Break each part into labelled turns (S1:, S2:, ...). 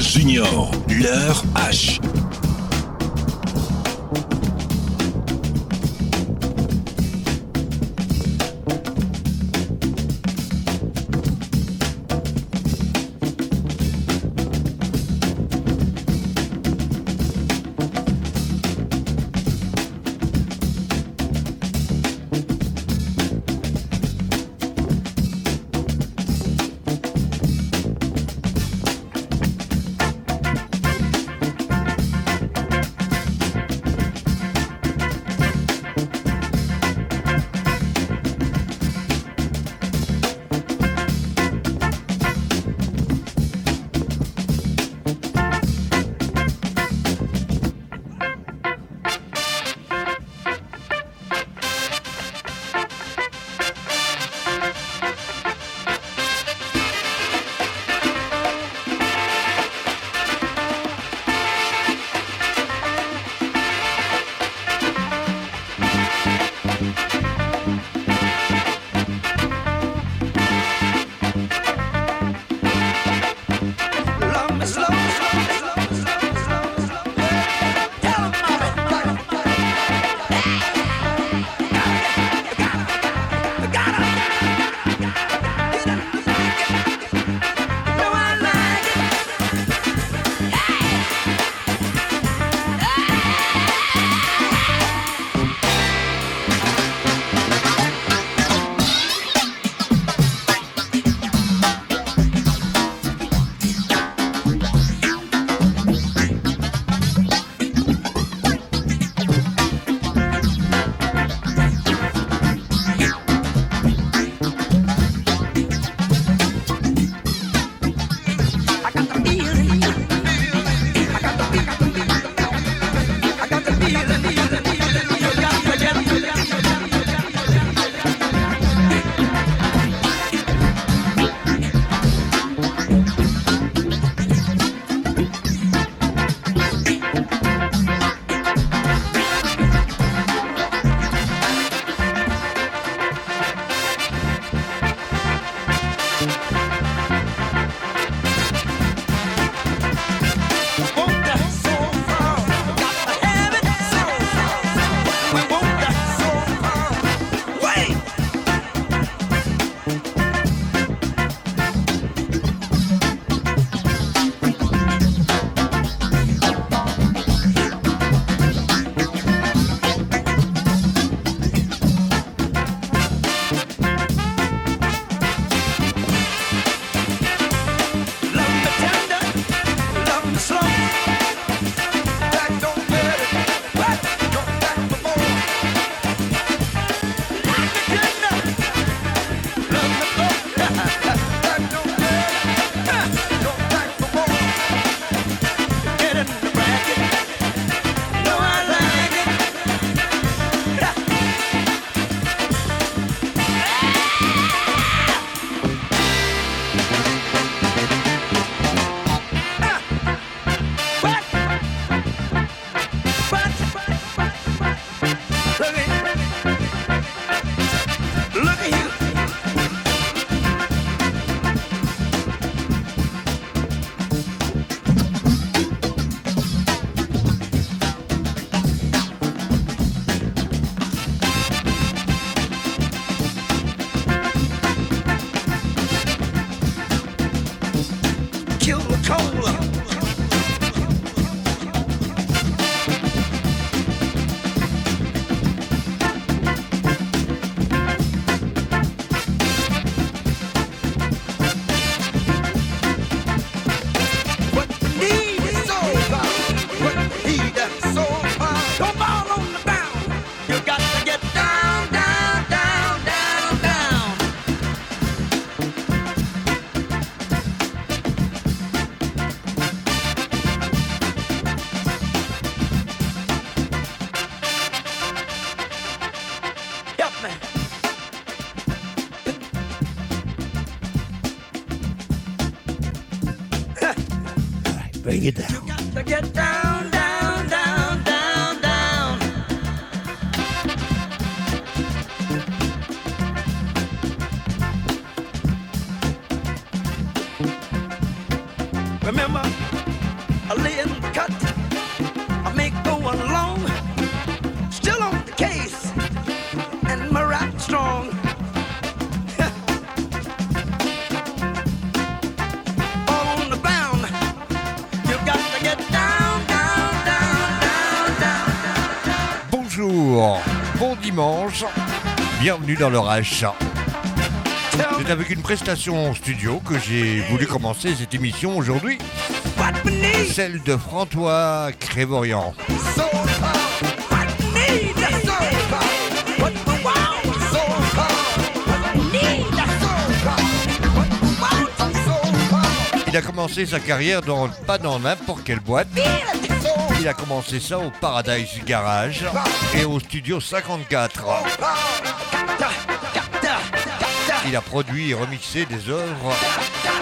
S1: Junior, leur H.
S2: bienvenue dans l'orage. C'est avec une prestation en studio que j'ai voulu commencer cette émission aujourd'hui, celle de François Crévorian. Il a commencé sa carrière dans, pas dans n'importe quelle boîte, il a commencé ça au Paradise Garage et au Studio 54. Il a produit et remixé des œuvres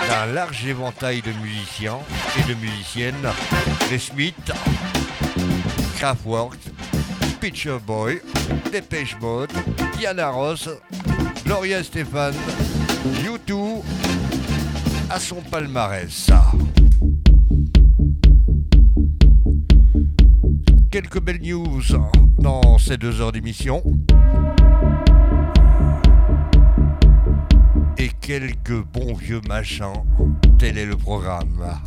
S2: d'un large éventail de musiciens et de musiciennes, les Smiths, Kraftwerk, Pitcher Boy, Dépêche Mode, Diana Ross, Gloria Stefan, U2 à son palmarès. Quelques belles news dans ces deux heures d'émission. Quelques bons vieux machins. Tel est le programme.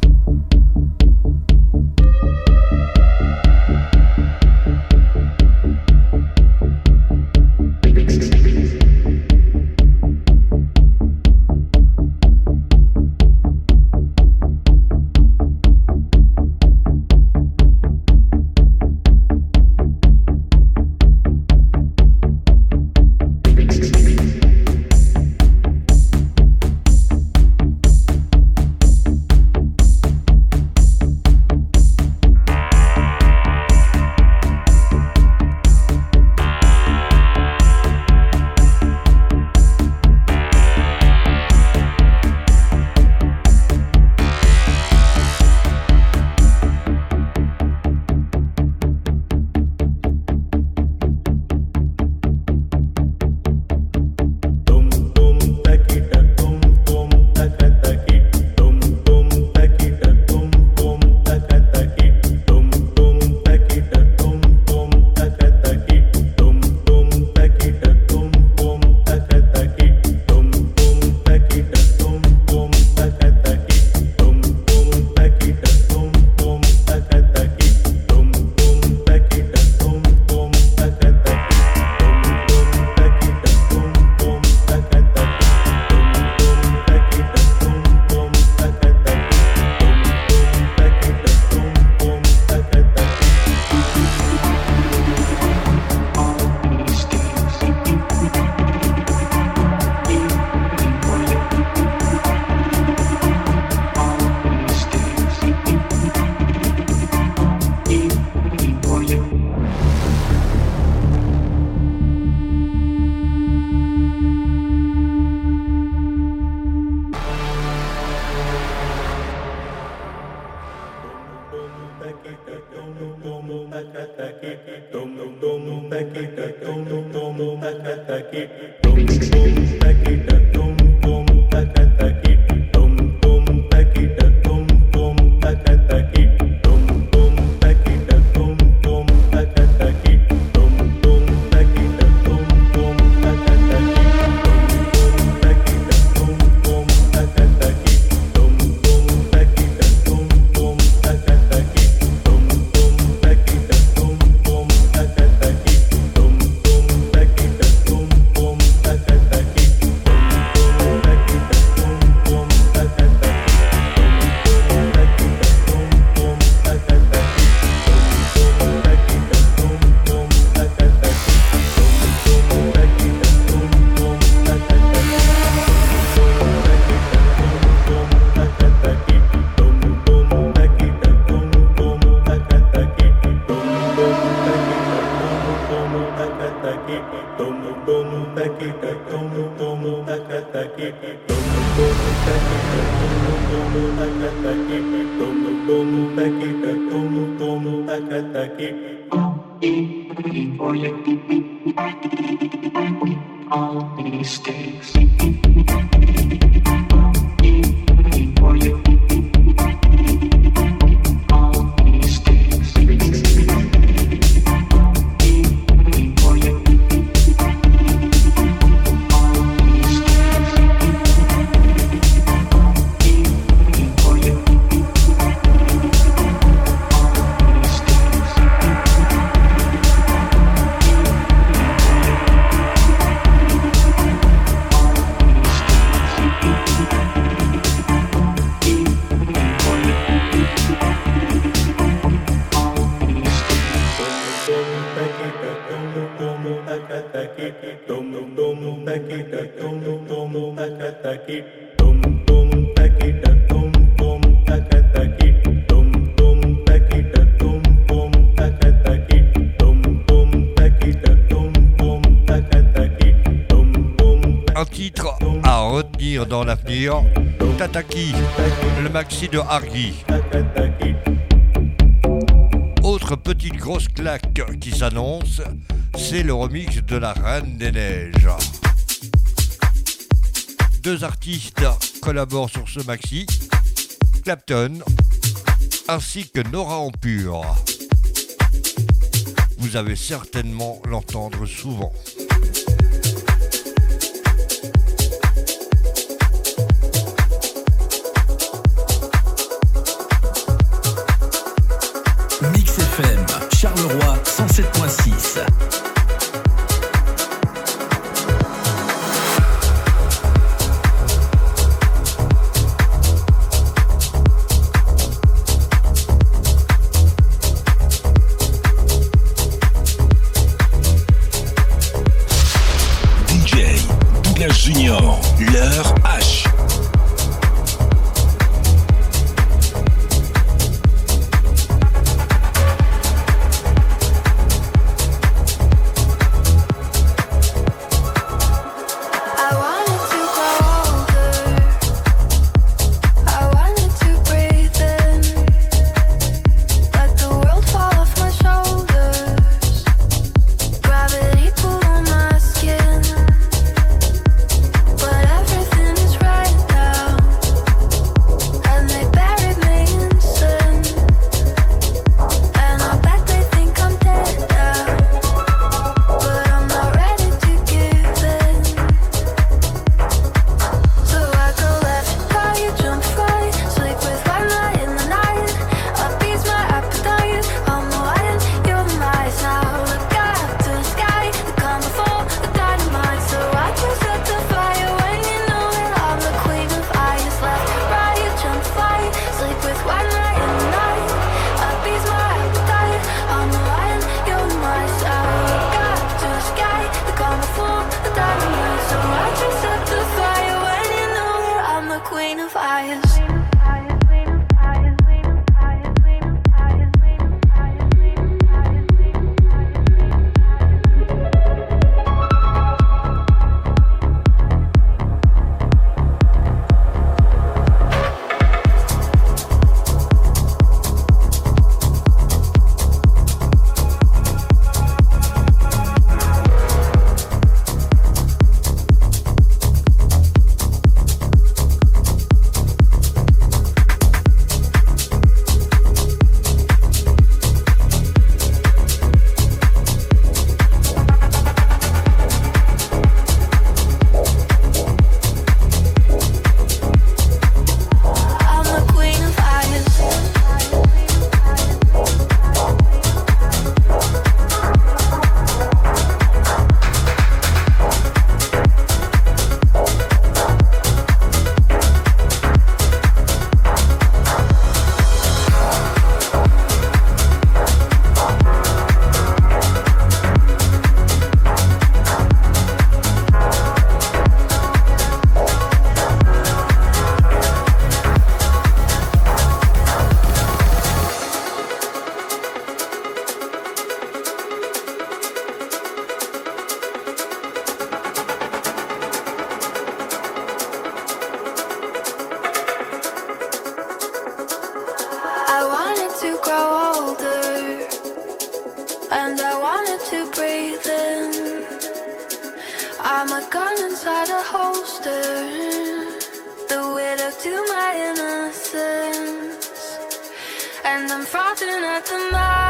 S2: De Hargui. Autre petite grosse claque qui s'annonce, c'est le remix de La Reine des Neiges. Deux artistes collaborent sur ce maxi, Clapton ainsi que Nora Ampure. Vous avez certainement l'entendre souvent.
S3: 107.6.
S4: and I'm frothing at the mouth.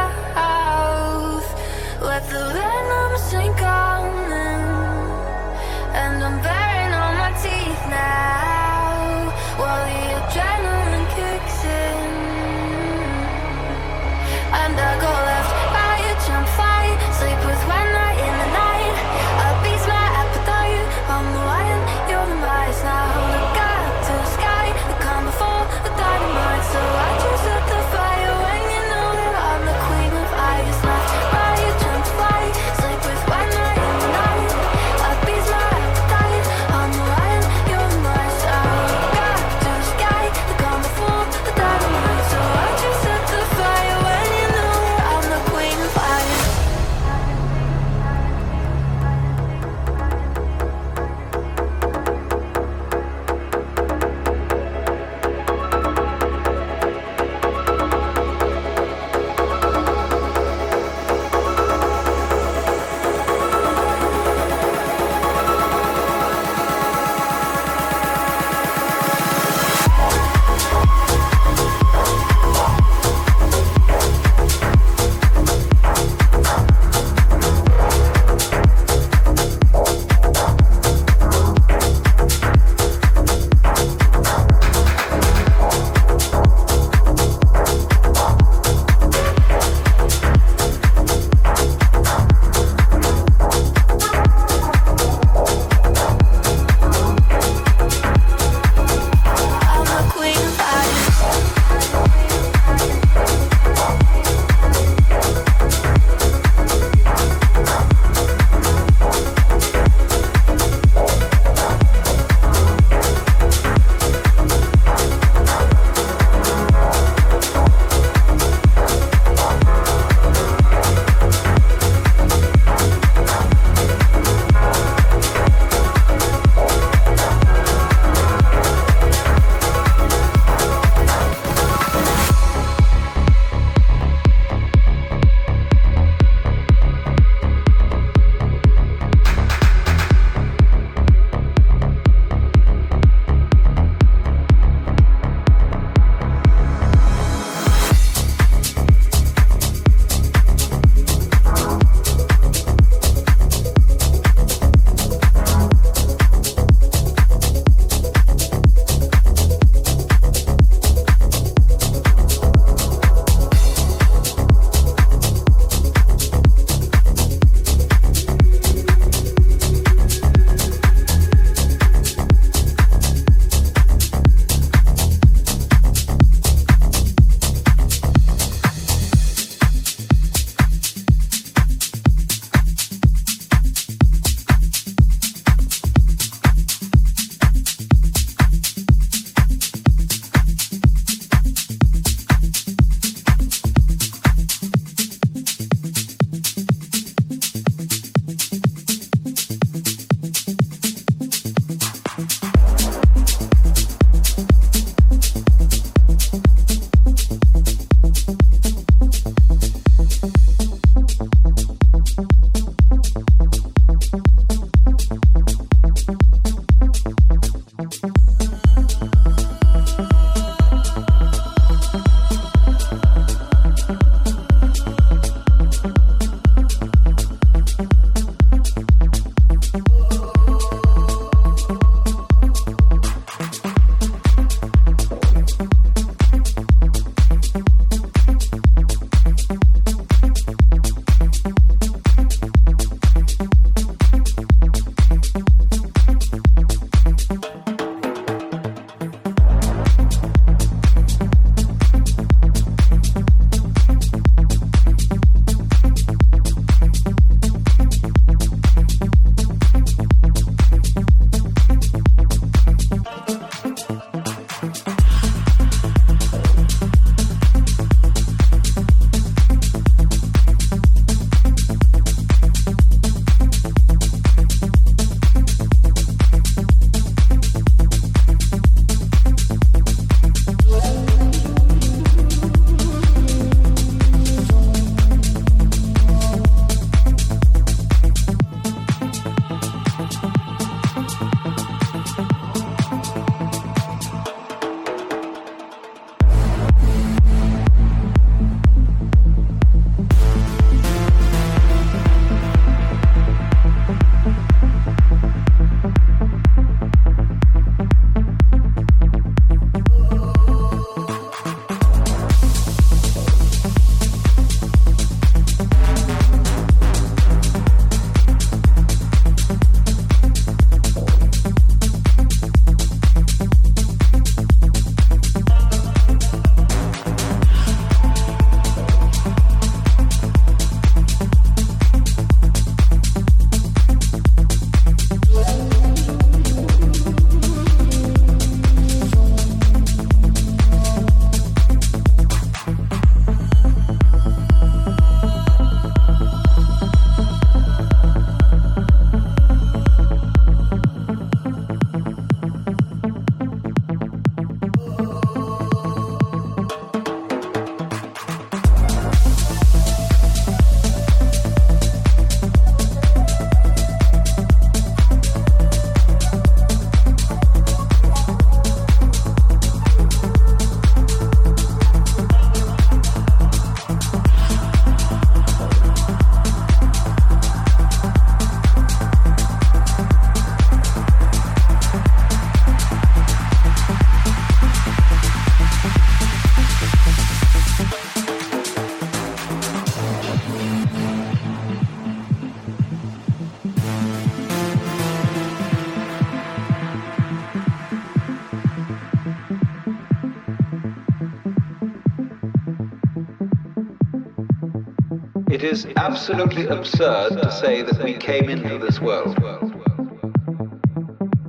S5: Is absolutely absurd to say that we came into this world.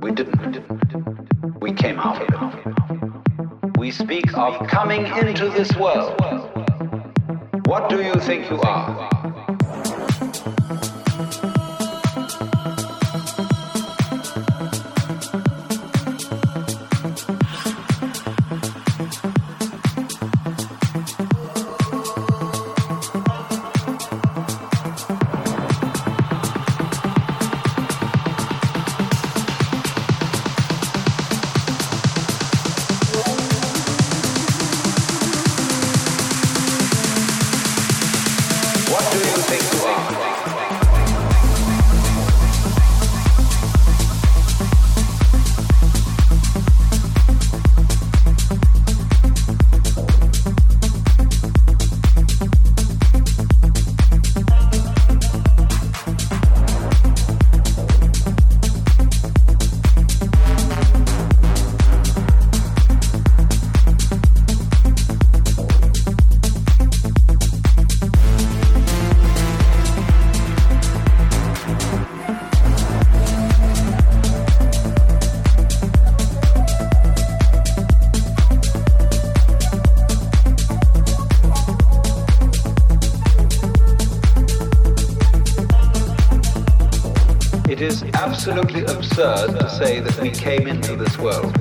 S5: We didn't. We came out of it. We speak of coming into this world. What do you think you are? Absolutely absurd to say that we came into this world.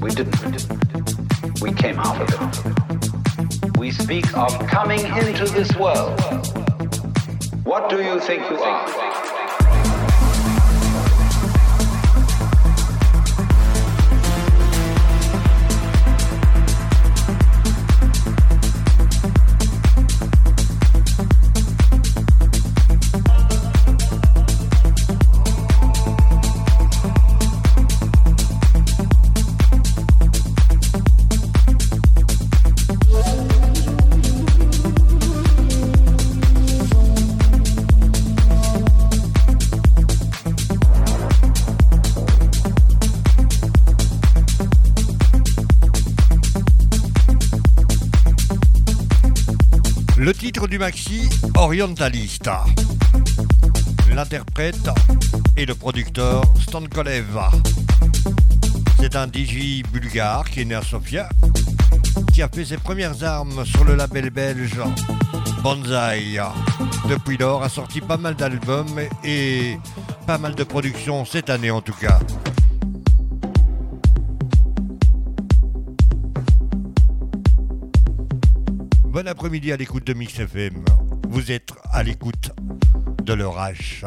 S5: We didn't. We came out of it. We speak of coming into this world. What do you think you are?
S2: Du maxi, Orientalista. L'interprète et le producteur Stan Kolev. C'est un DJ bulgare qui est né à Sofia, qui a fait ses premières armes sur le label belge Banzai. Depuis lors, a sorti pas mal d'albums et pas mal de productions cette année en tout cas. Après-midi à l'écoute de Mix FM. Vous êtes à l'écoute de l'orage.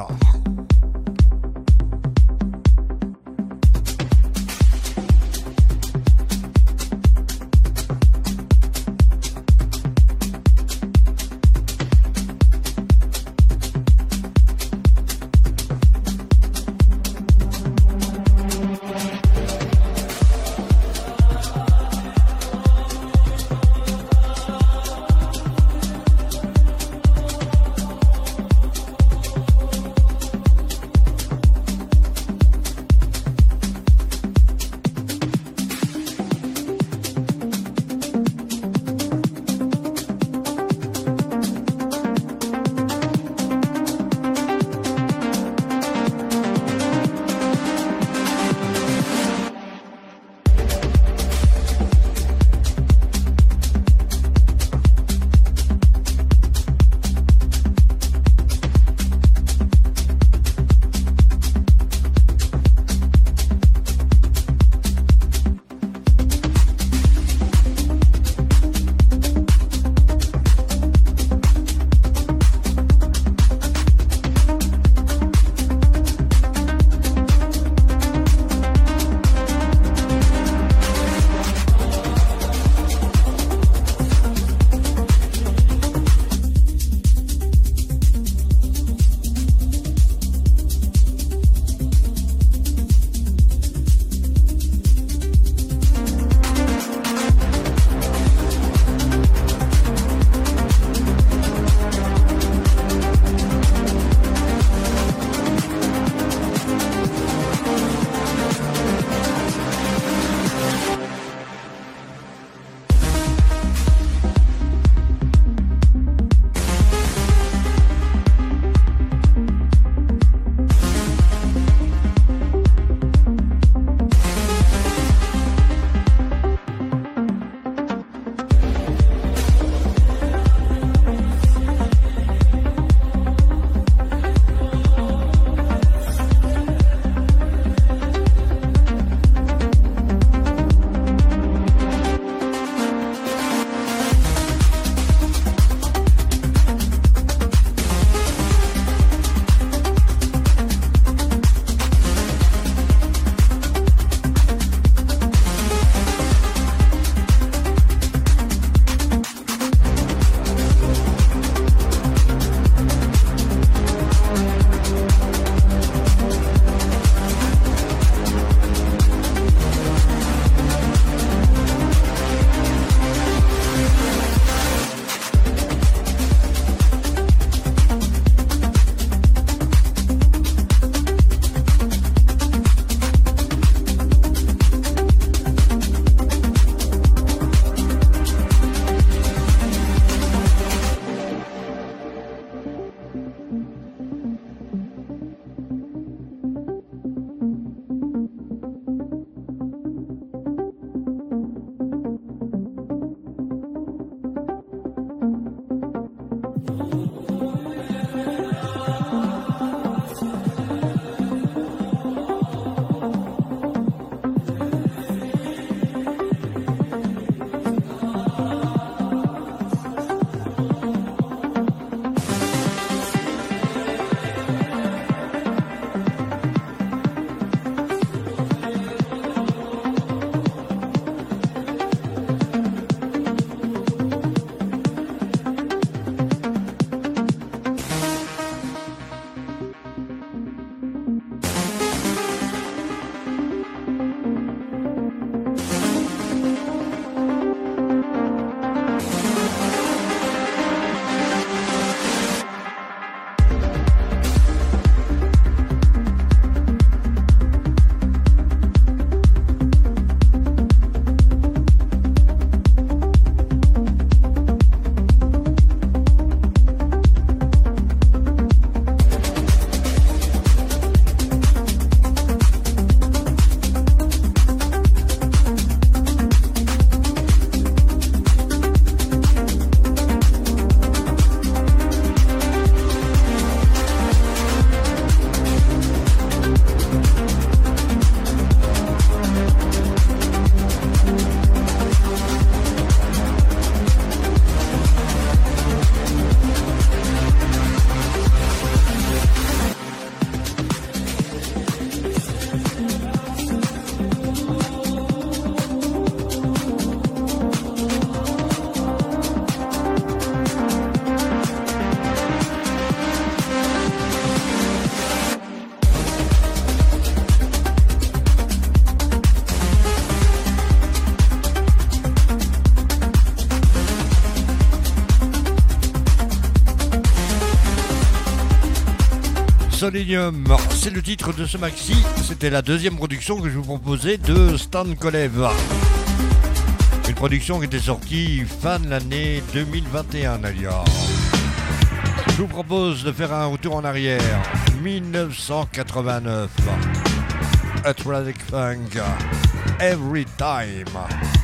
S2: C'est le titre de ce maxi. C'était la deuxième production que je vous proposais de Stan Kolev. Une production qui était sortie fin de l'année 2021 d'ailleurs. Je vous propose de faire un retour en arrière. 1989. Athletic Funk. Every time.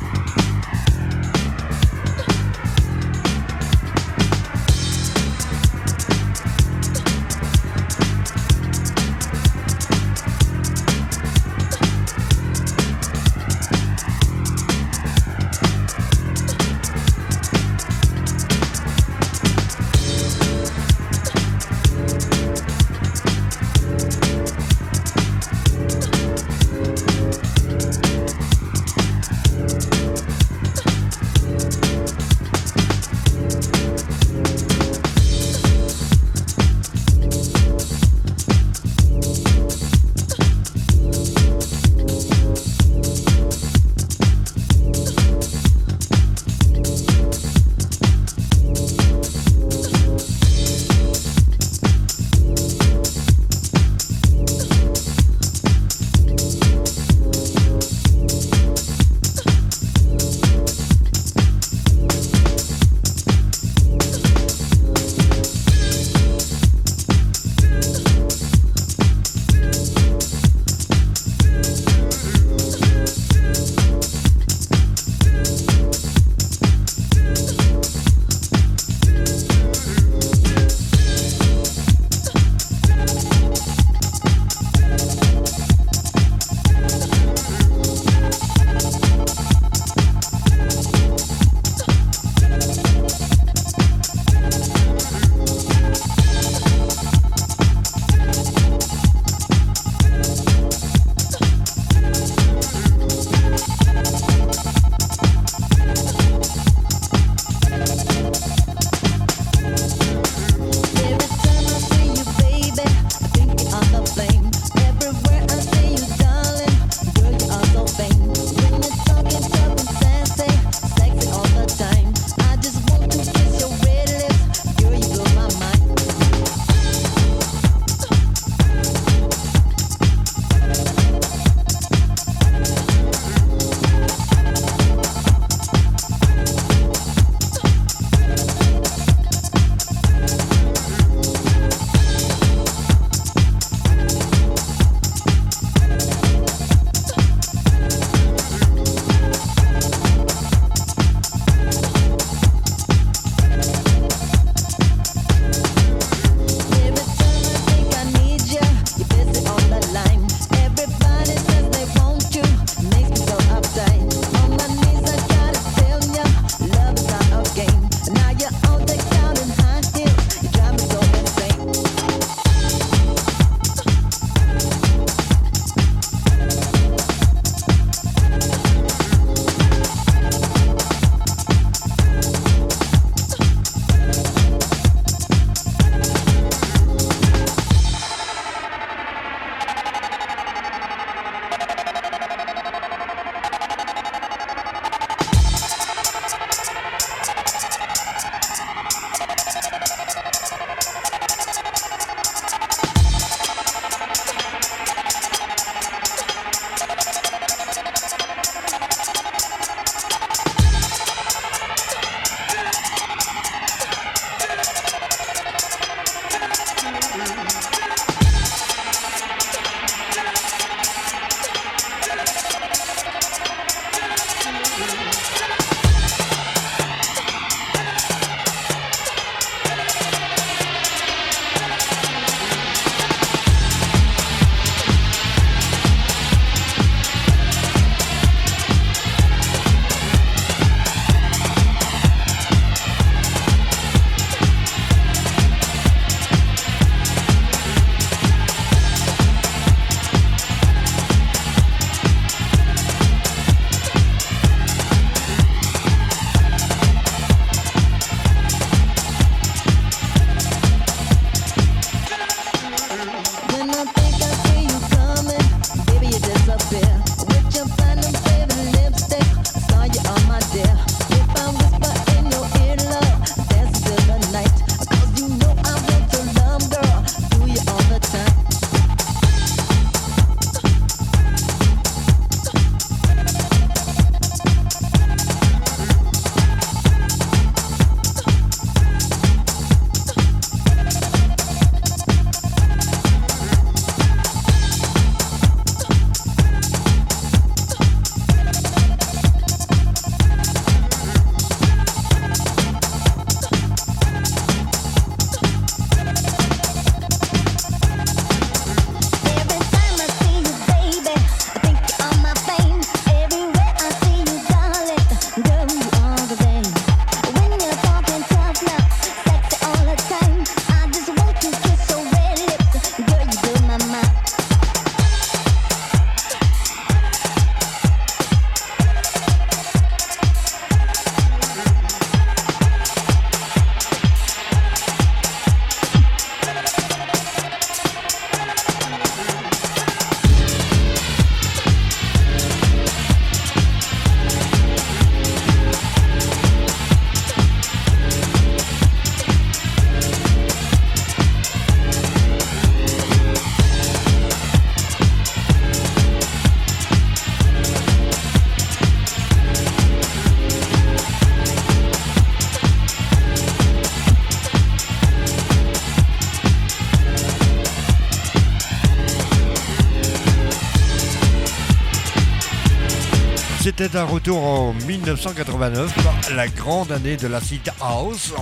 S2: C'était un retour en 1989, la grande année de l'acid house.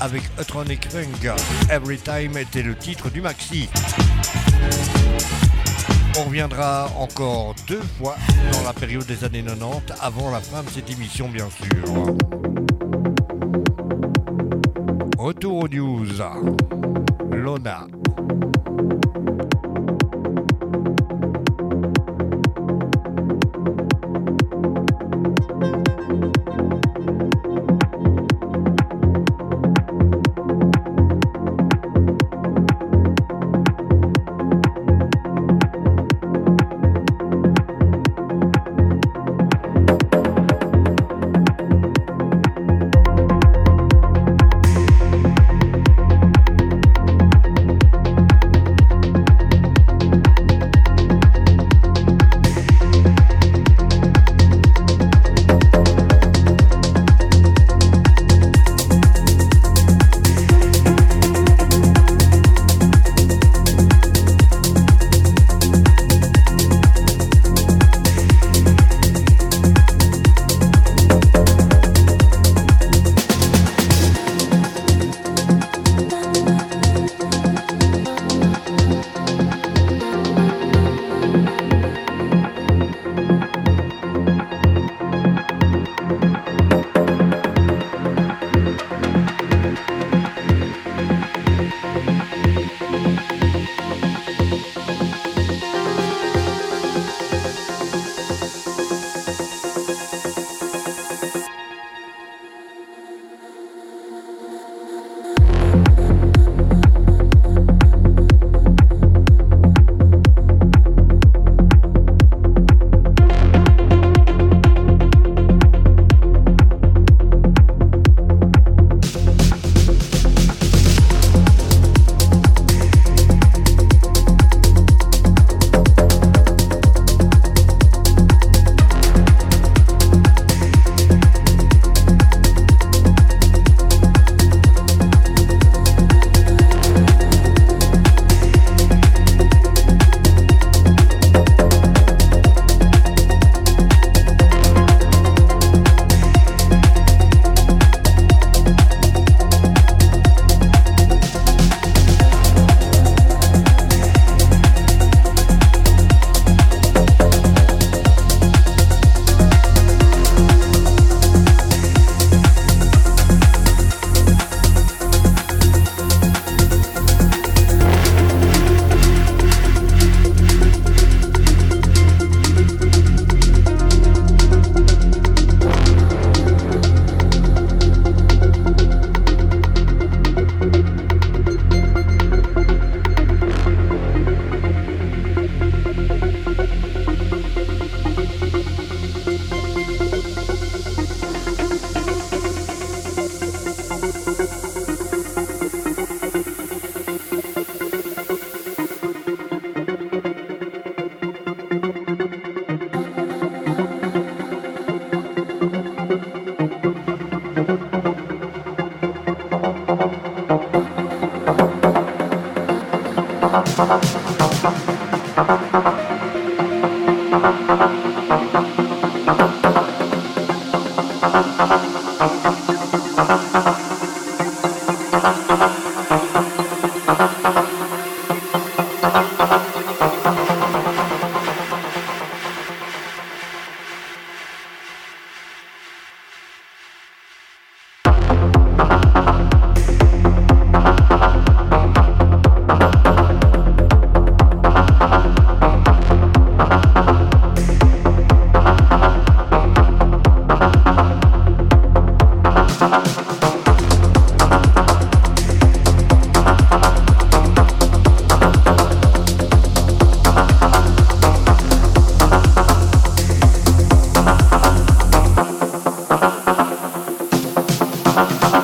S2: Avec Electronic Funk, Every Time était le titre du maxi. On reviendra encore deux fois dans la période des années 90, avant la fin de cette émission bien sûr. Retour aux news.
S6: Ha ha
S2: ha.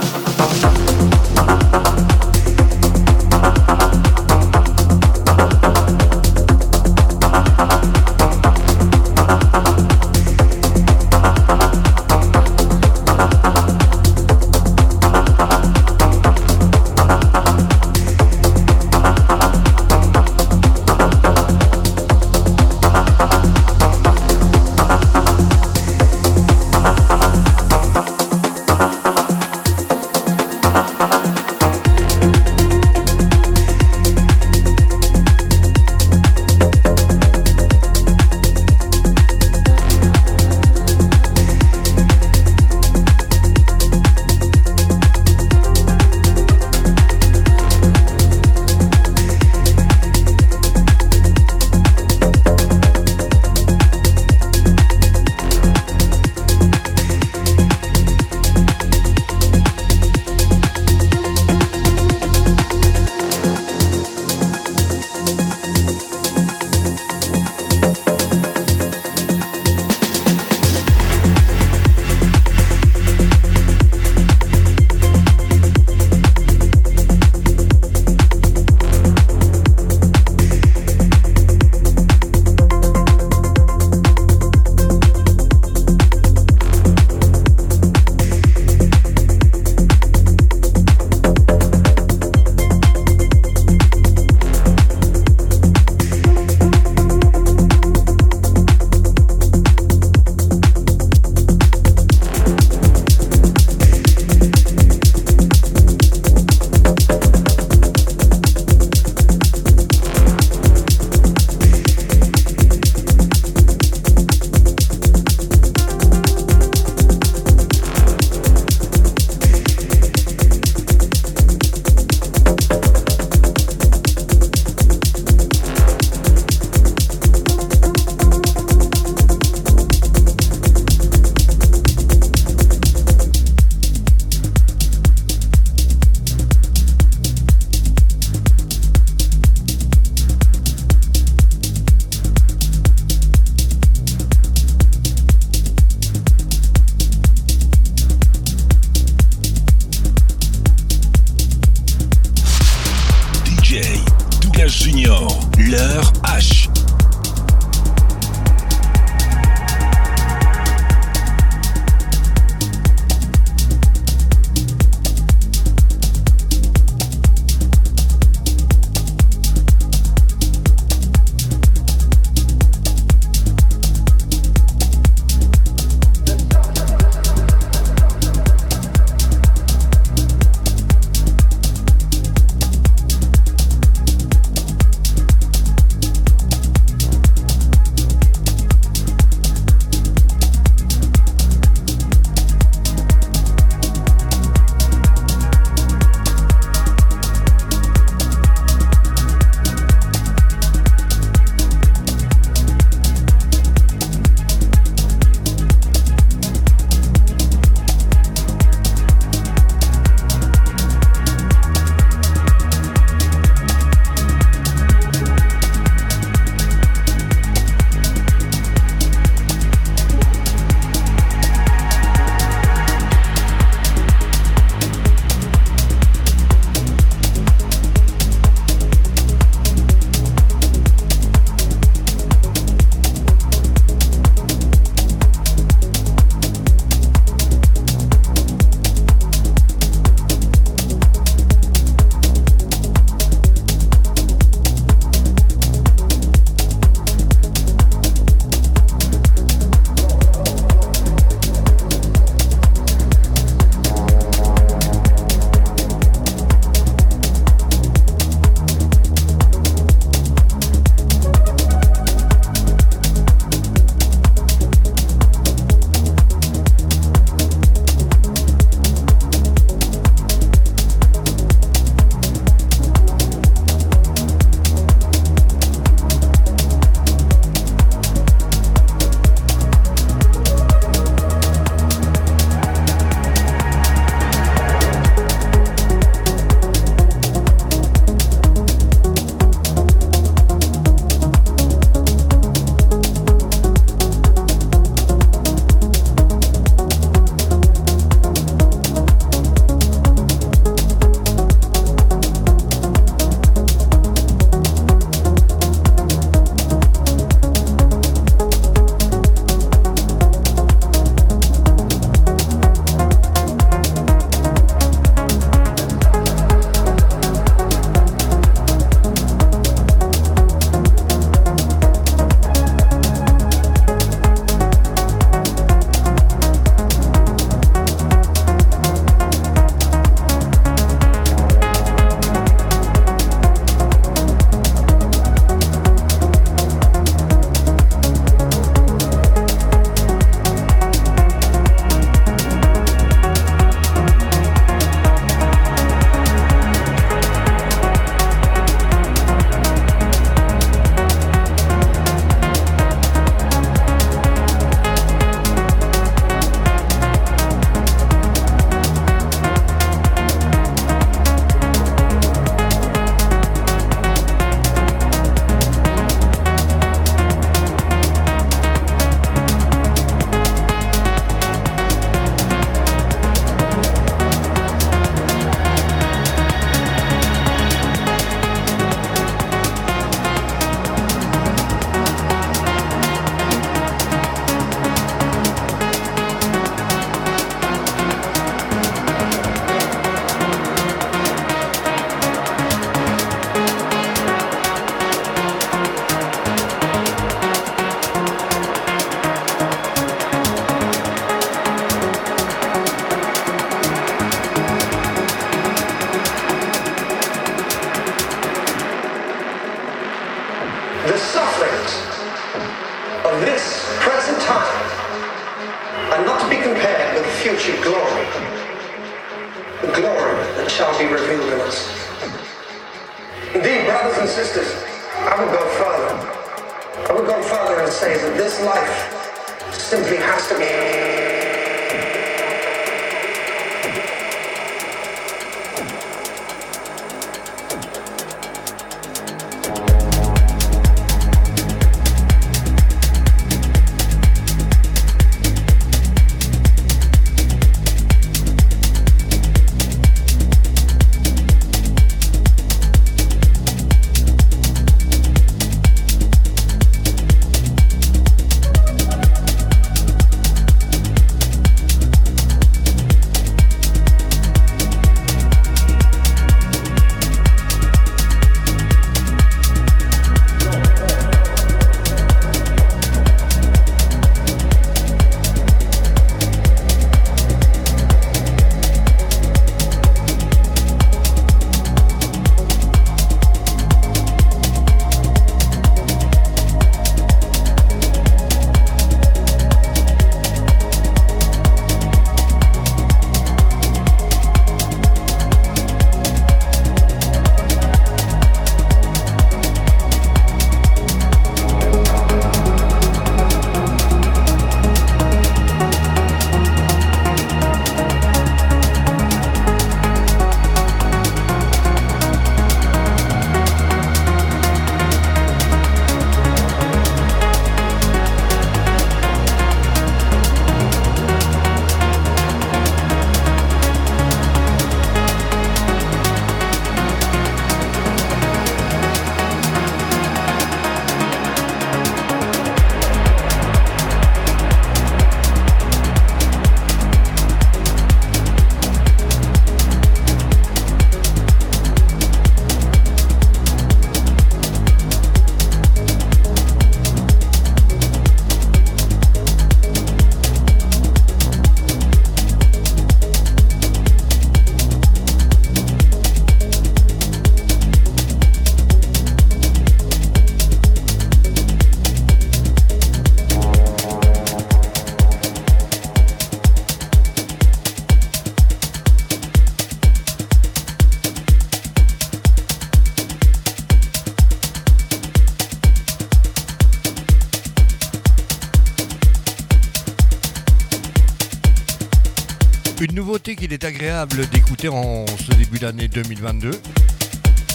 S2: Nouveauté qu'il est agréable d'écouter en ce début d'année 2022,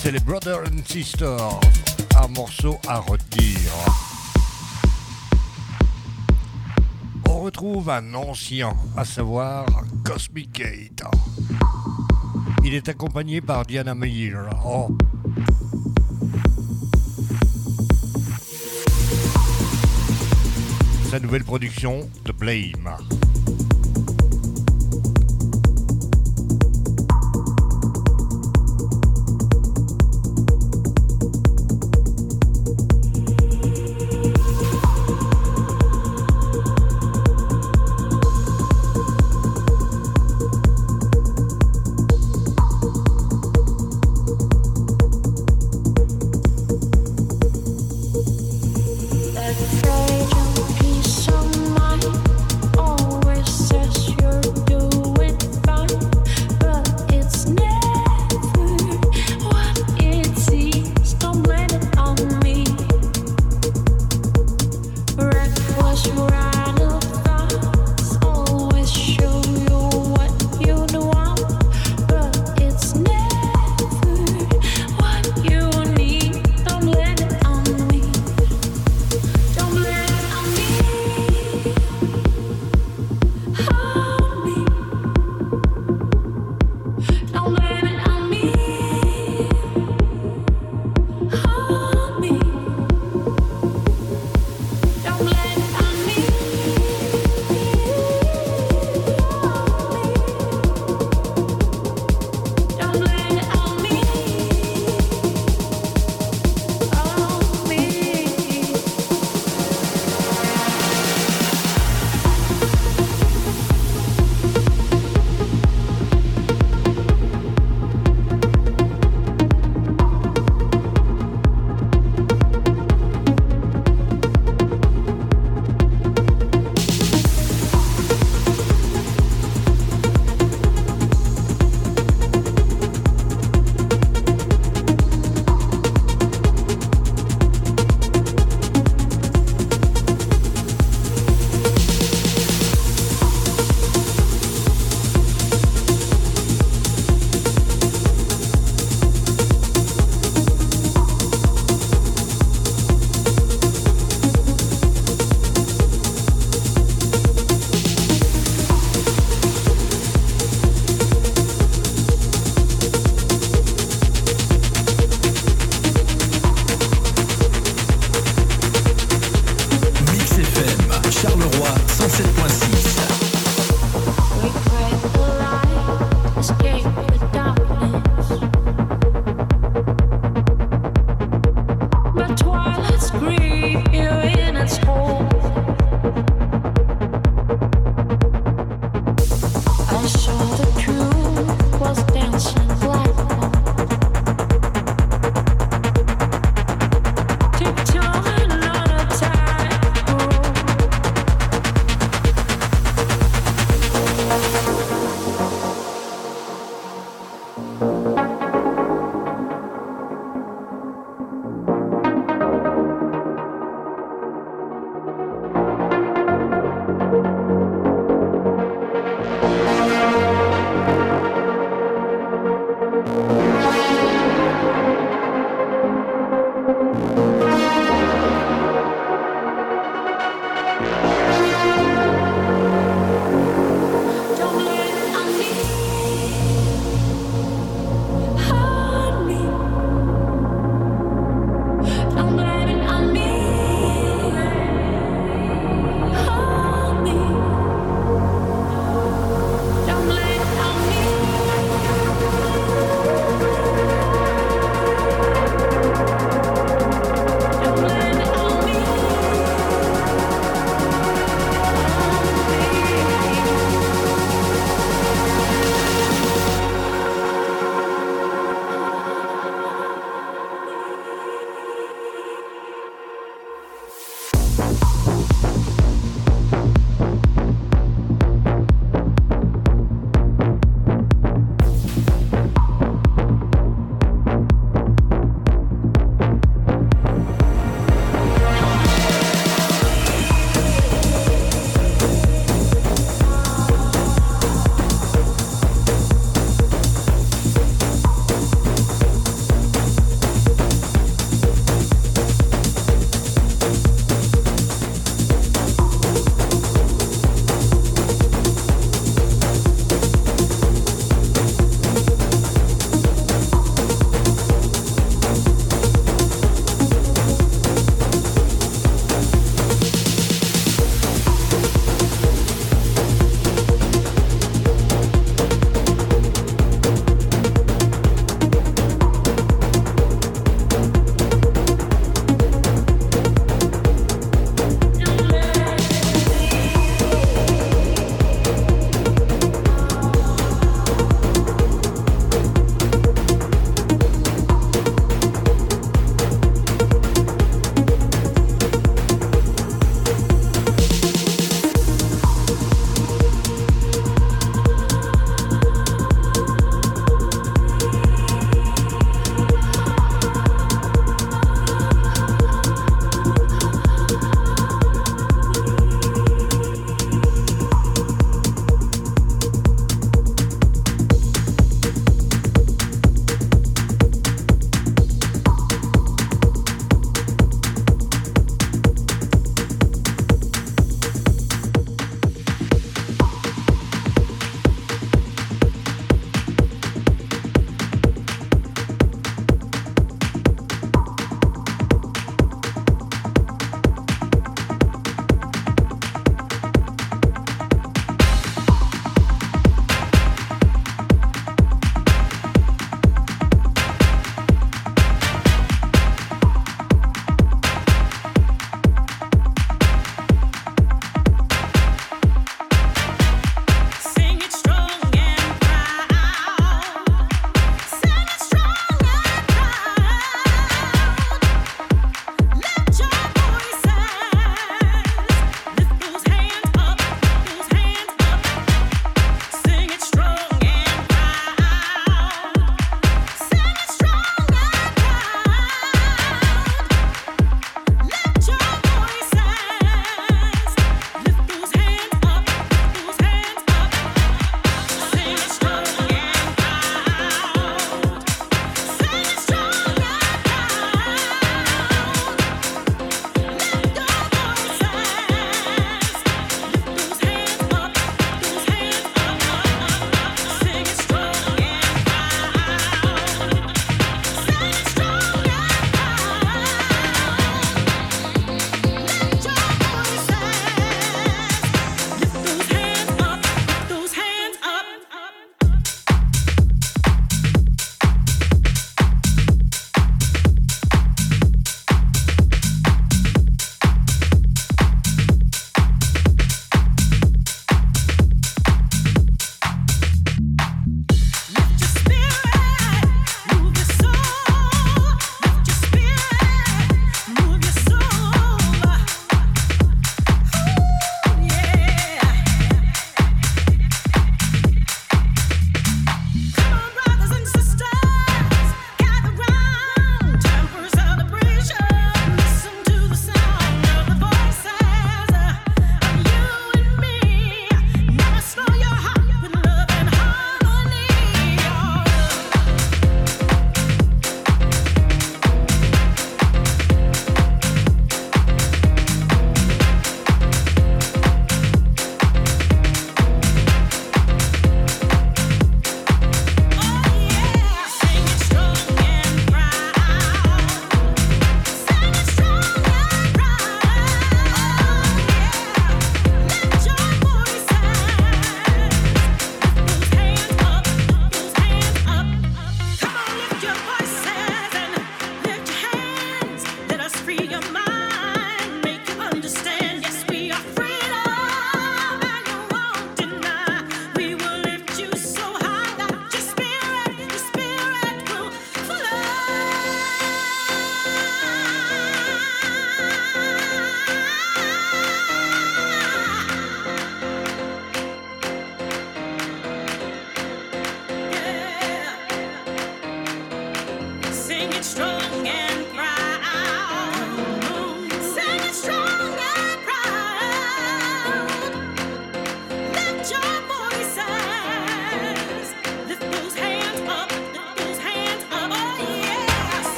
S2: c'est les Brothers and Sisters, un morceau à retenir. On retrouve un ancien, à savoir Cosmic Gate. Il est accompagné par Diana Meyer. Oh. Sa nouvelle production, The Blame.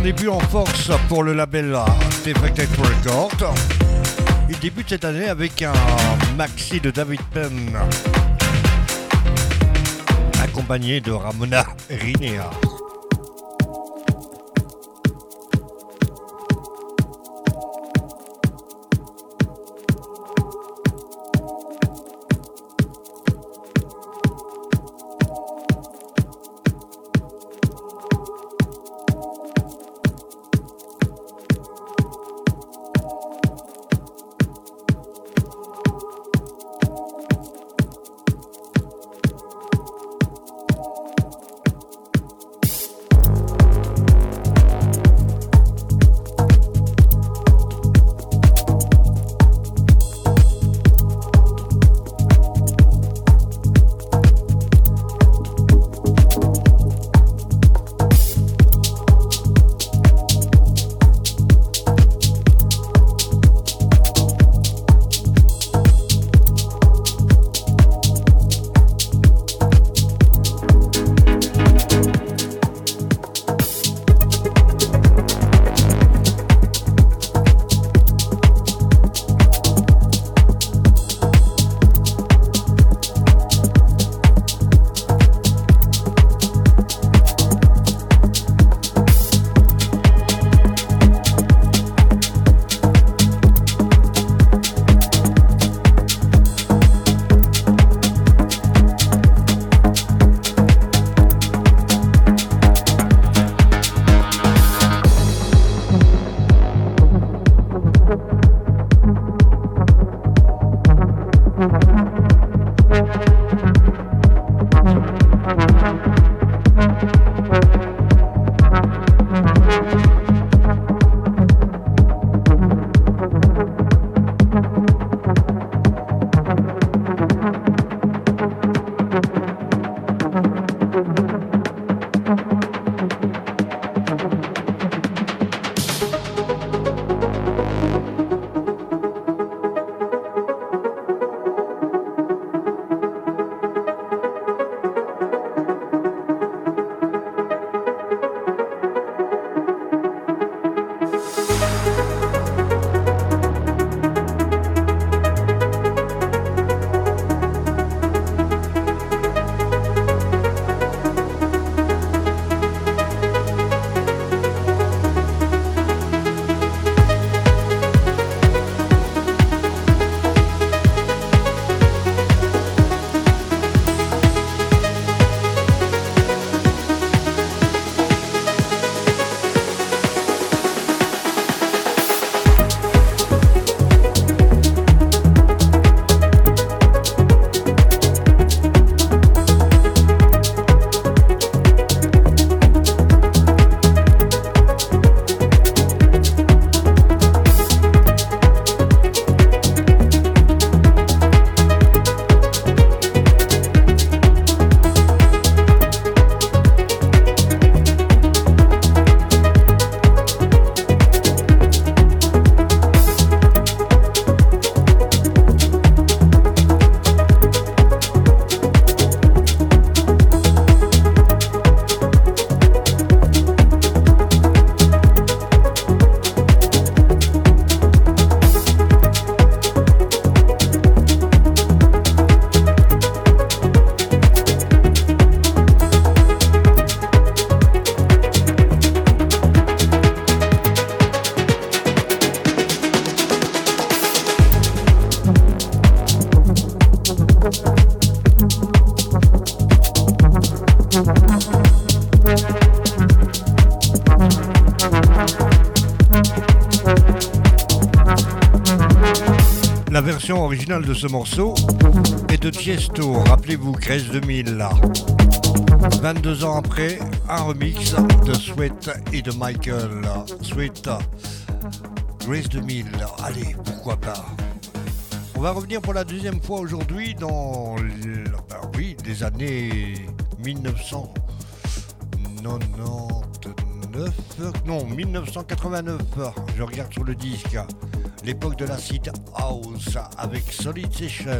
S2: Début en force pour le label Defected Records. Il débute cette année avec un maxi de David Penn, accompagné de Ramona Rinea. De ce morceau est de Tiesto, rappelez-vous, Grace 2000. 22 ans après, un remix de Sweet et de Michael. Sweet, Grace 2000, allez, pourquoi pas. On va revenir pour la deuxième fois aujourd'hui dans le- ben oui, les années 1999, non 1989, je regarde sur le disque, l'époque de la City House avec Solid Session.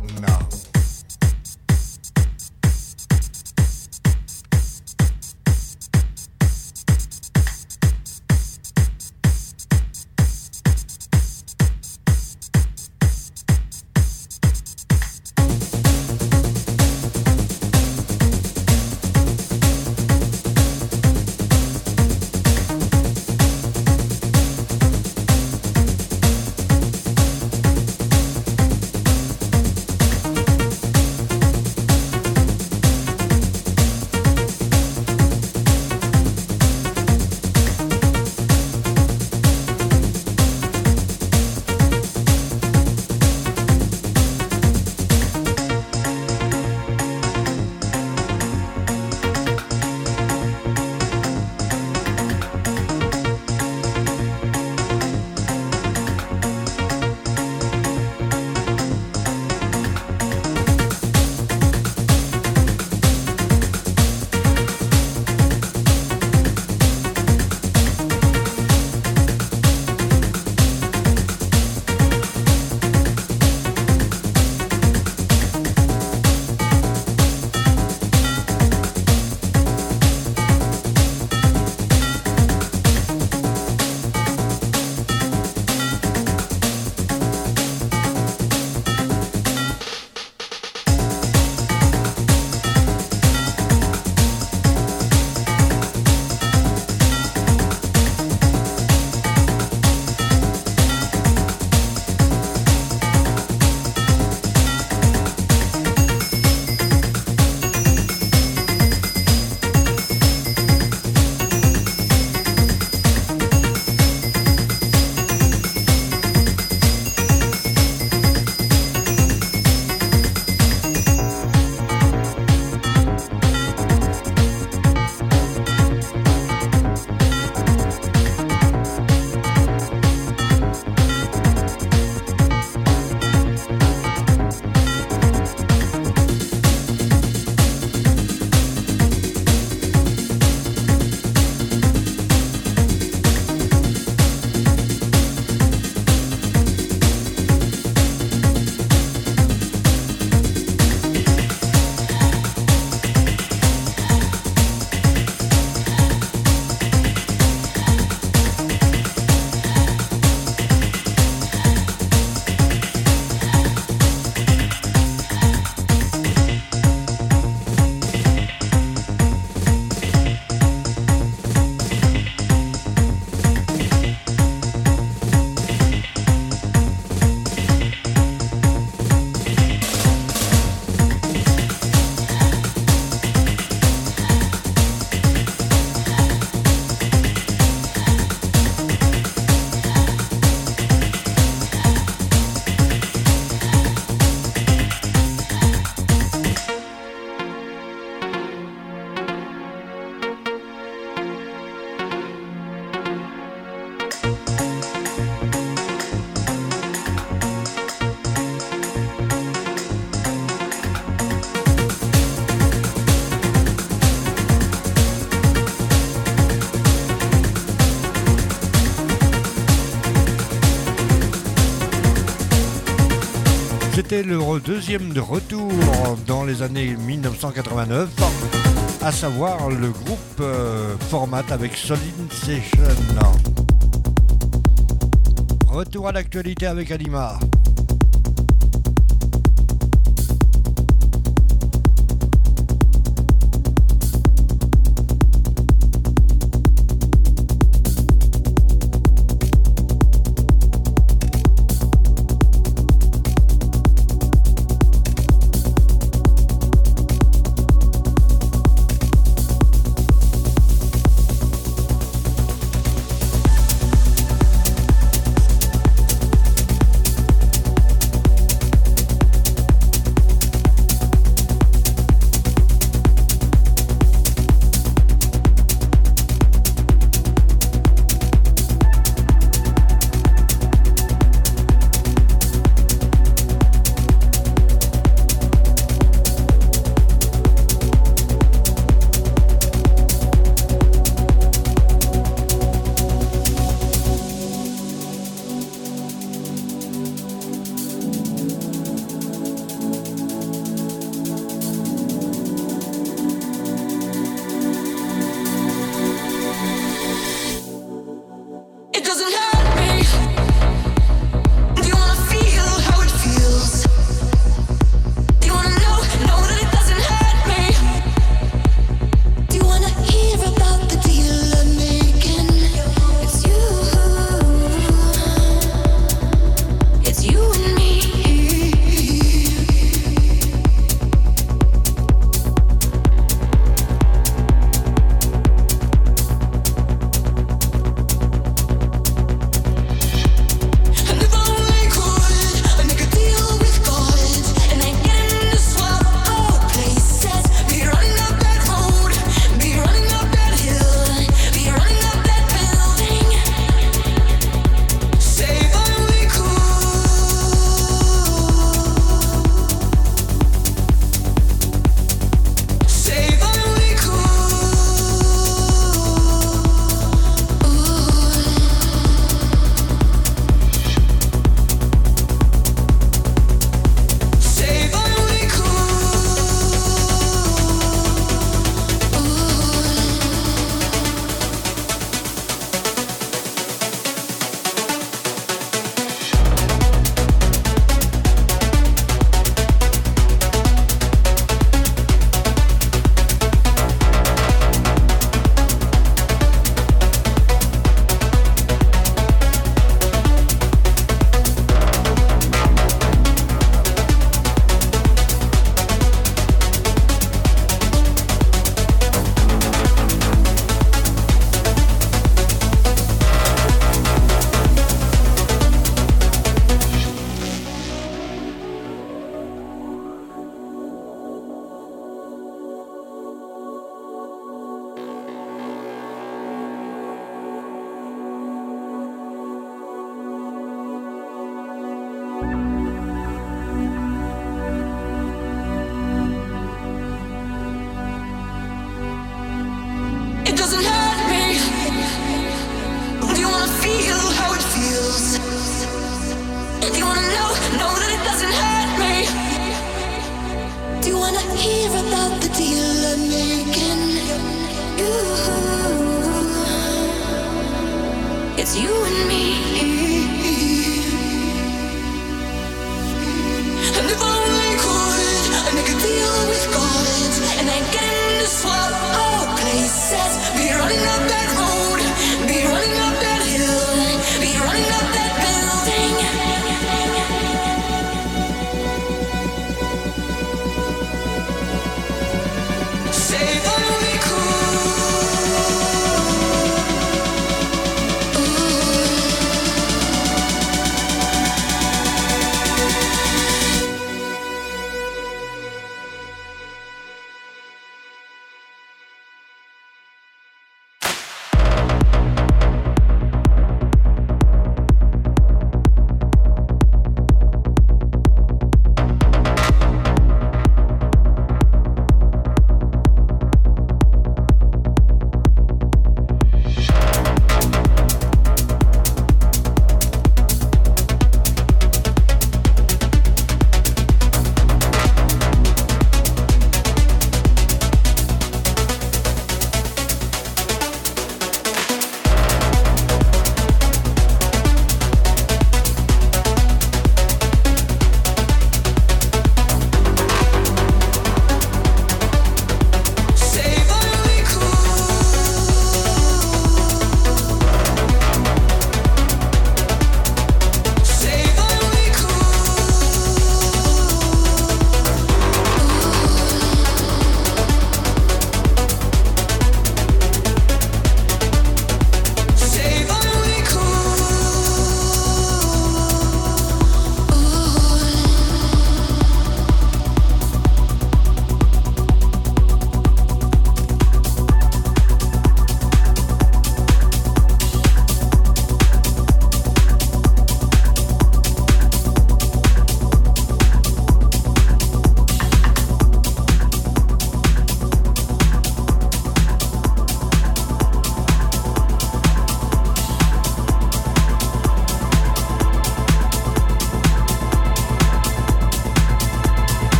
S7: le deuxième de retour dans les années 1989, à savoir le groupe euh, Format avec Solid Session. Retour à l'actualité avec Alima.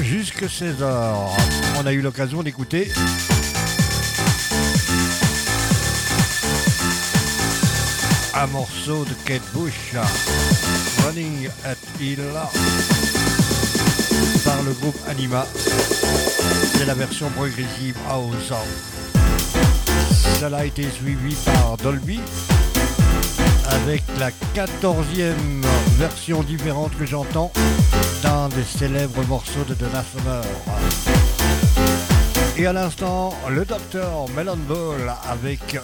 S2: Jusque 16h. On a eu l'occasion d'écouter un morceau de Kate Bush, Running at Hill, par le groupe Anima. C'est la version progressive House. Cela a été suivi par Dolby avec la 14e version différente que j'entends d'un des célèbres morceaux de Donna Summer. Et à l'instant, le docteur Melon Ball avec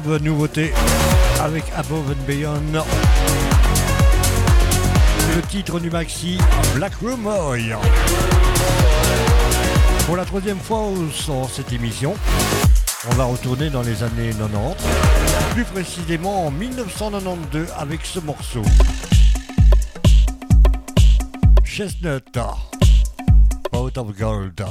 S8: nouveauté avec Above and Beyond. Le titre du maxi Black Rumor. Pour la troisième fois dans cette émission, on va retourner dans les années 90, plus précisément en 1992 avec ce morceau. Chestnut, Out of Gold.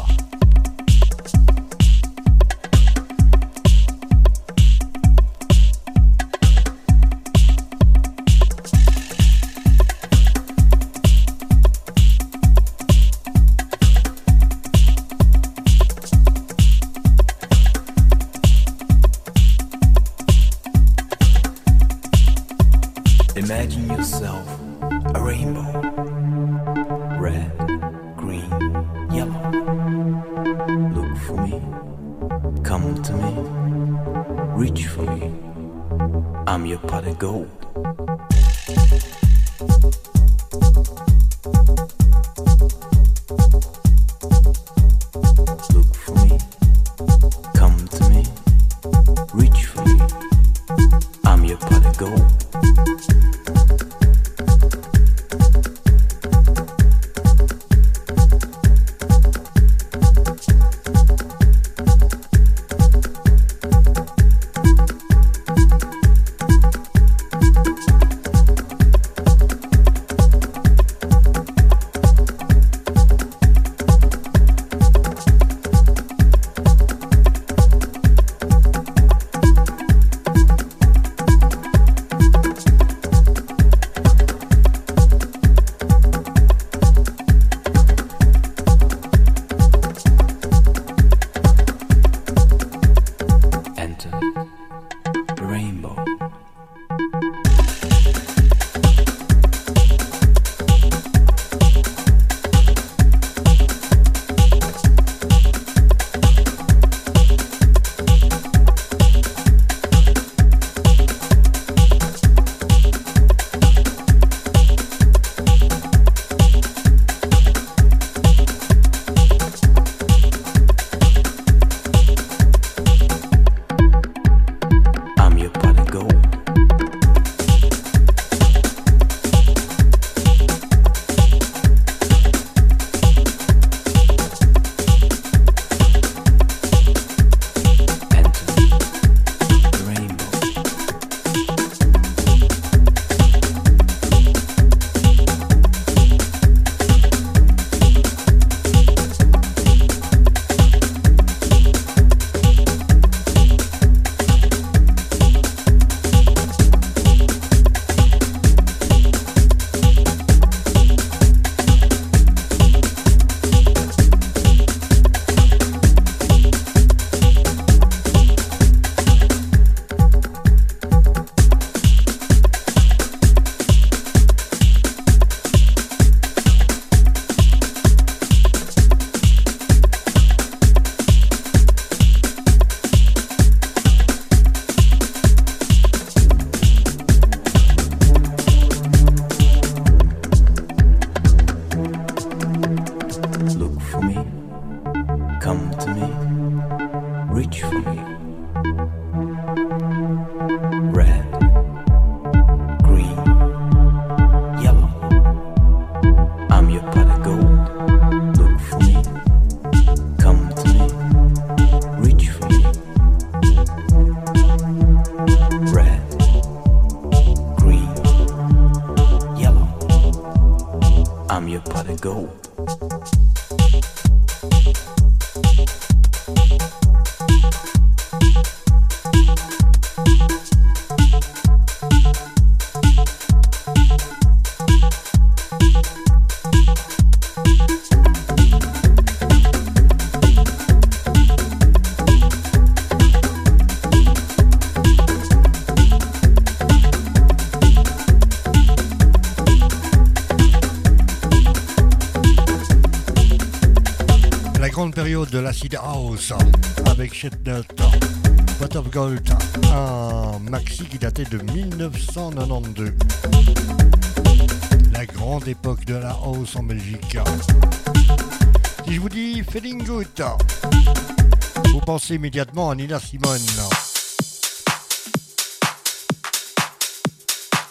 S9: de l'Acid House avec Shetnut, Pot of Gold, un maxi qui datait de 1992. La grande époque de la house en Belgique. Si je vous dis Feeling Good, vous pensez immédiatement à Nina Simone.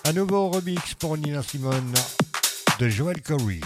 S9: Un nouveau remix pour Nina Simone de Joel Corey.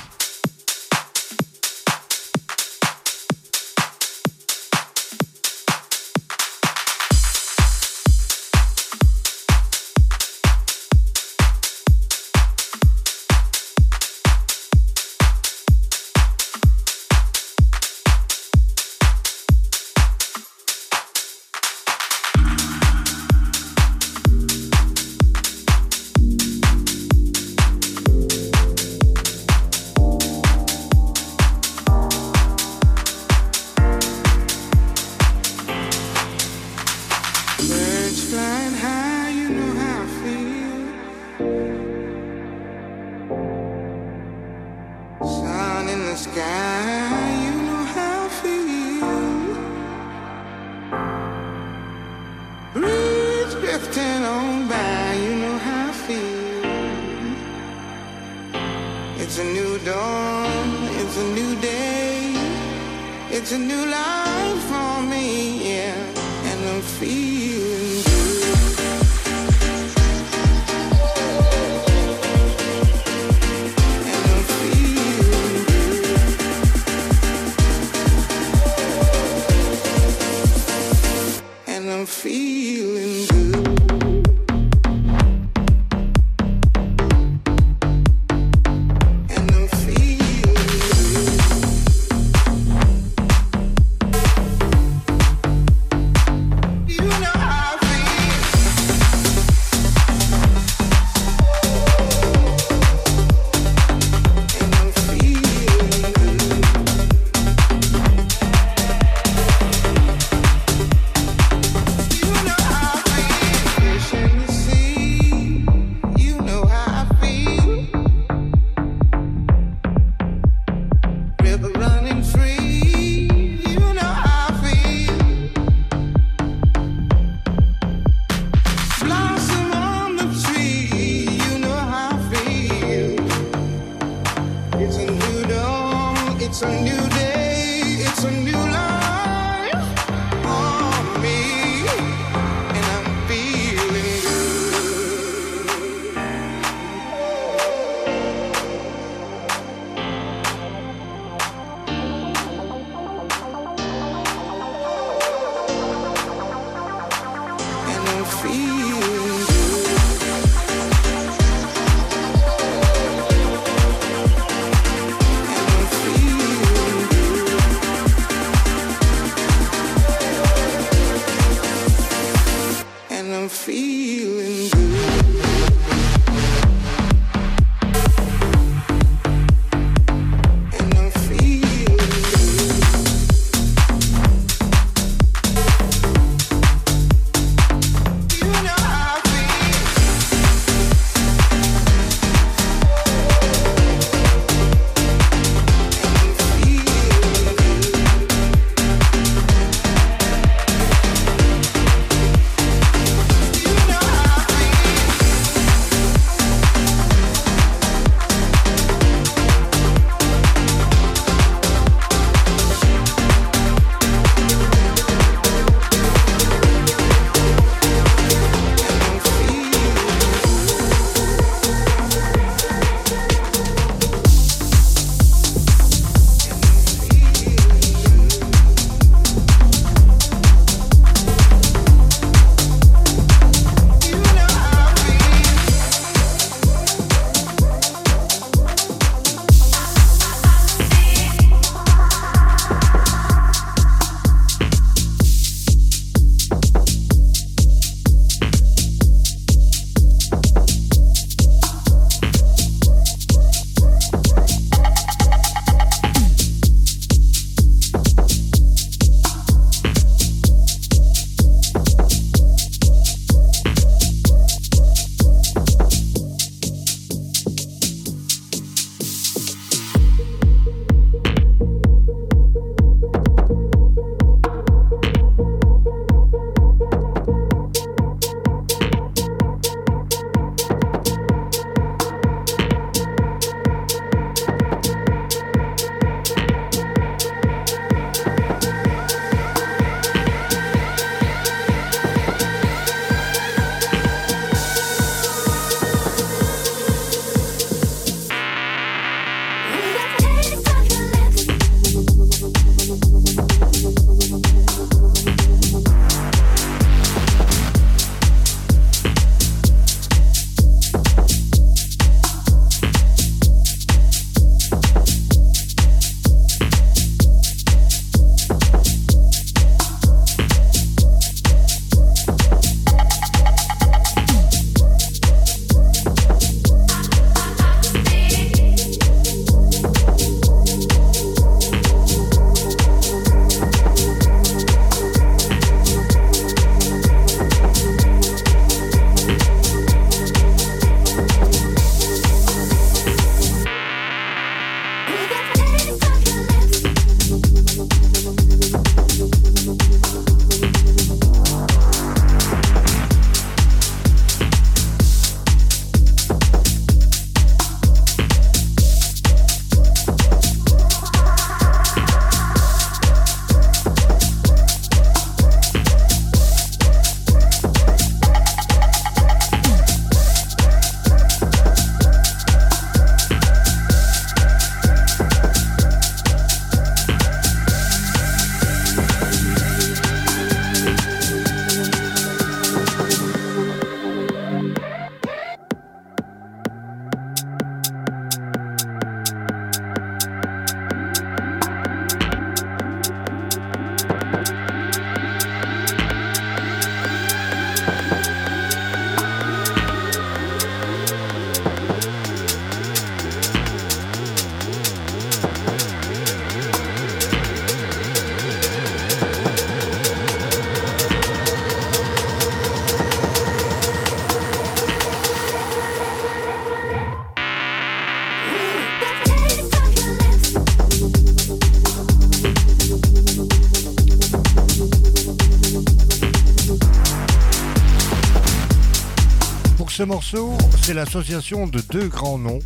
S10: ce morceau, c'est l'association de deux grands noms,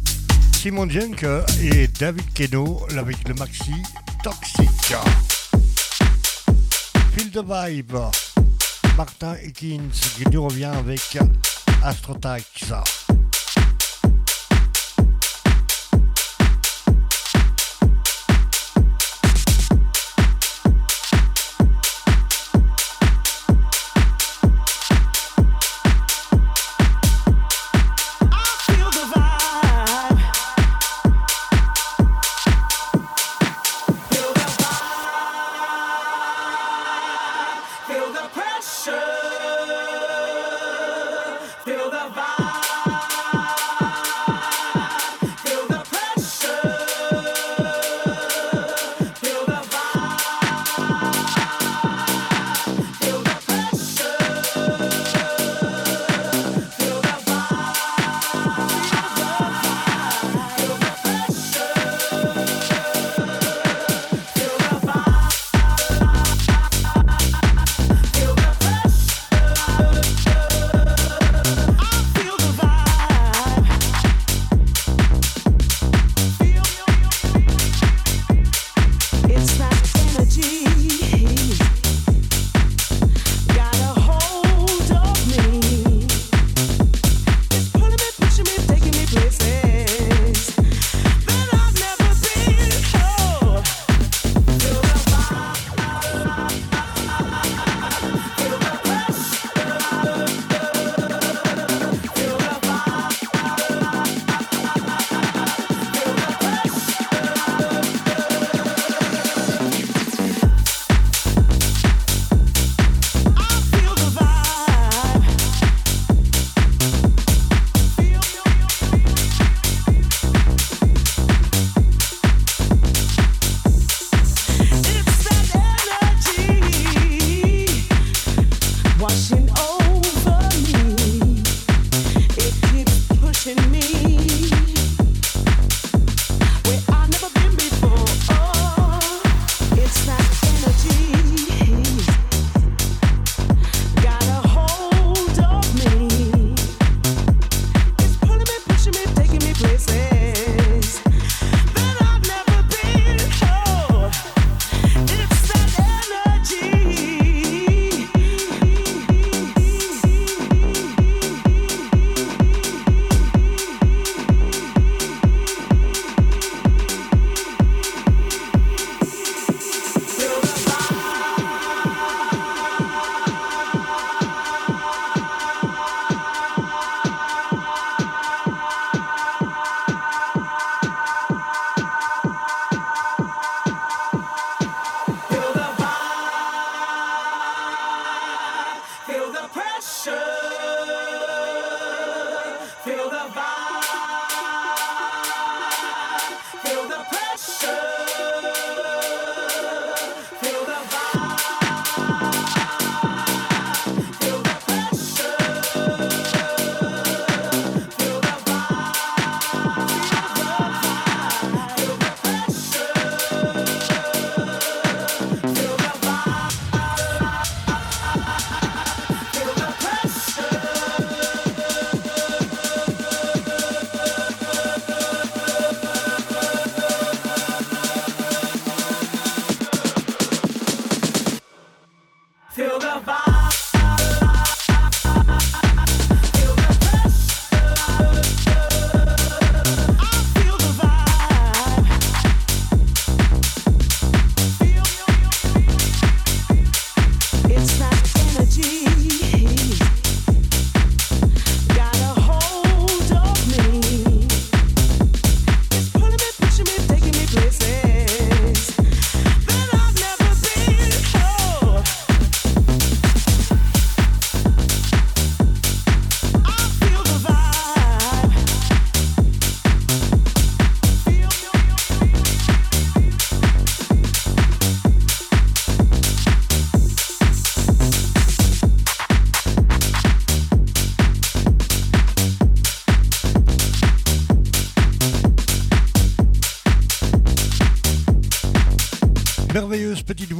S10: Simon Junk et David Keno, avec le maxi Toxic. Feel the Vibe, Martin Higgins qui nous revient avec Astrotax.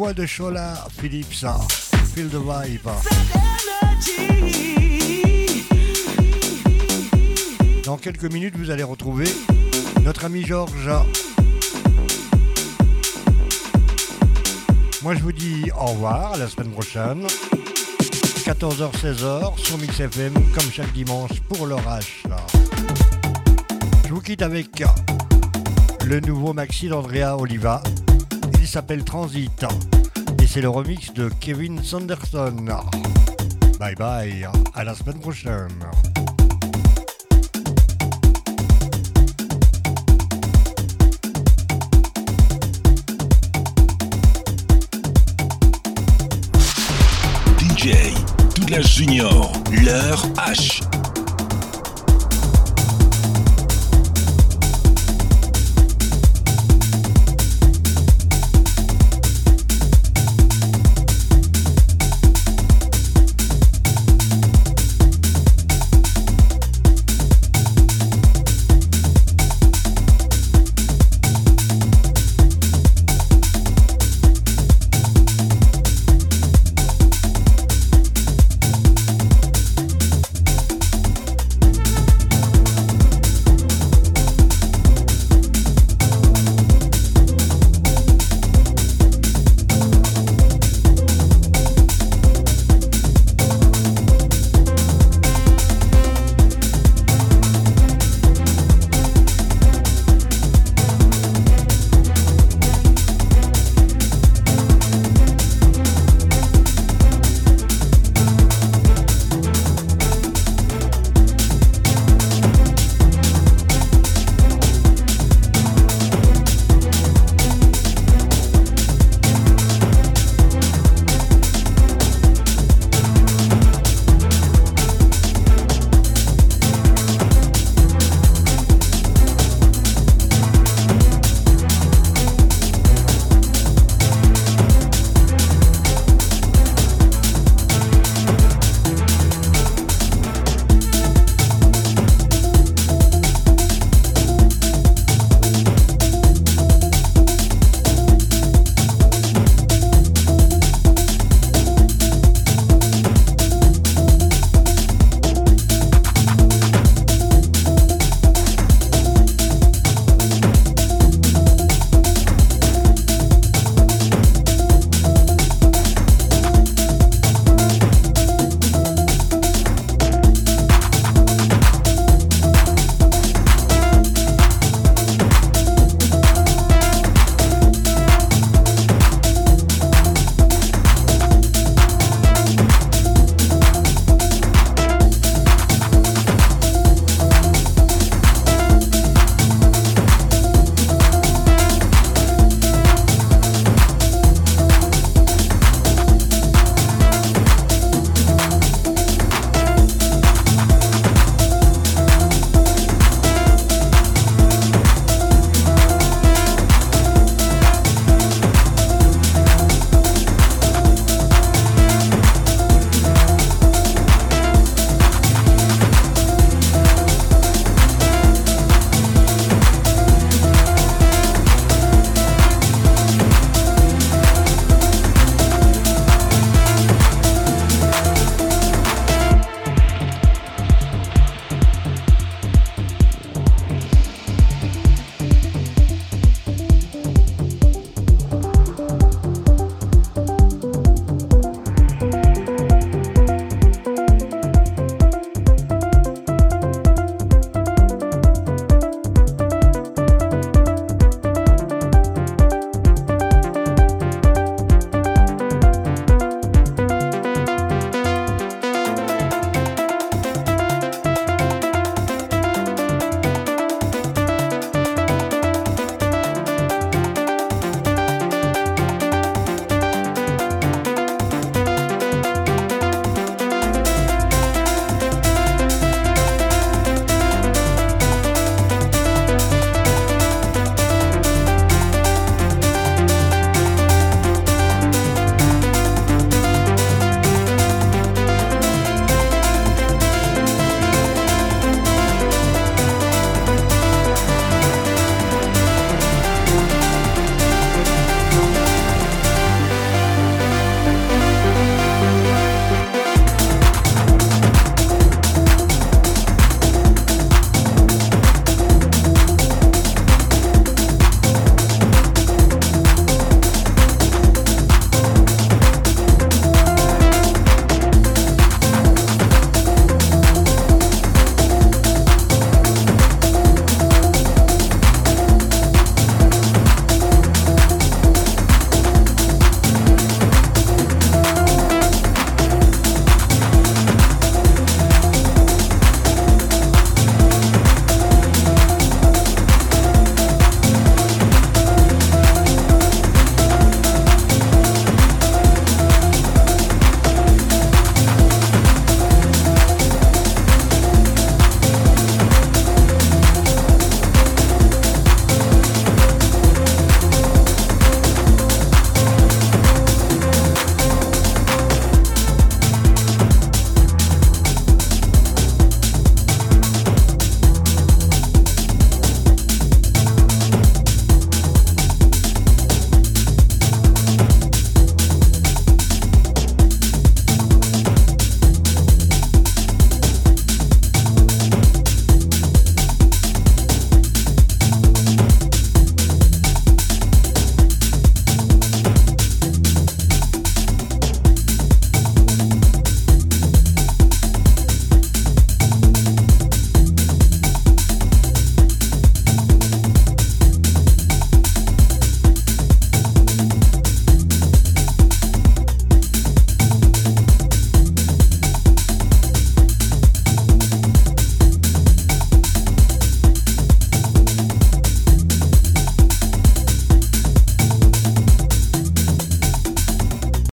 S10: de Chola Philips, Feel the Vibe.
S2: Dans quelques minutes, vous allez retrouver notre ami Georges. Moi, je vous dis au revoir à la semaine prochaine. 14h-16h sur Mix FM, comme chaque dimanche pour l'orage. Je vous quitte avec le nouveau maxi d'Andrea Oliva. Il s'appelle Transit. C'est le remix de Kevin Sanderson. Bye bye, à la semaine prochaine.
S1: DJ, toute la junior, leur H.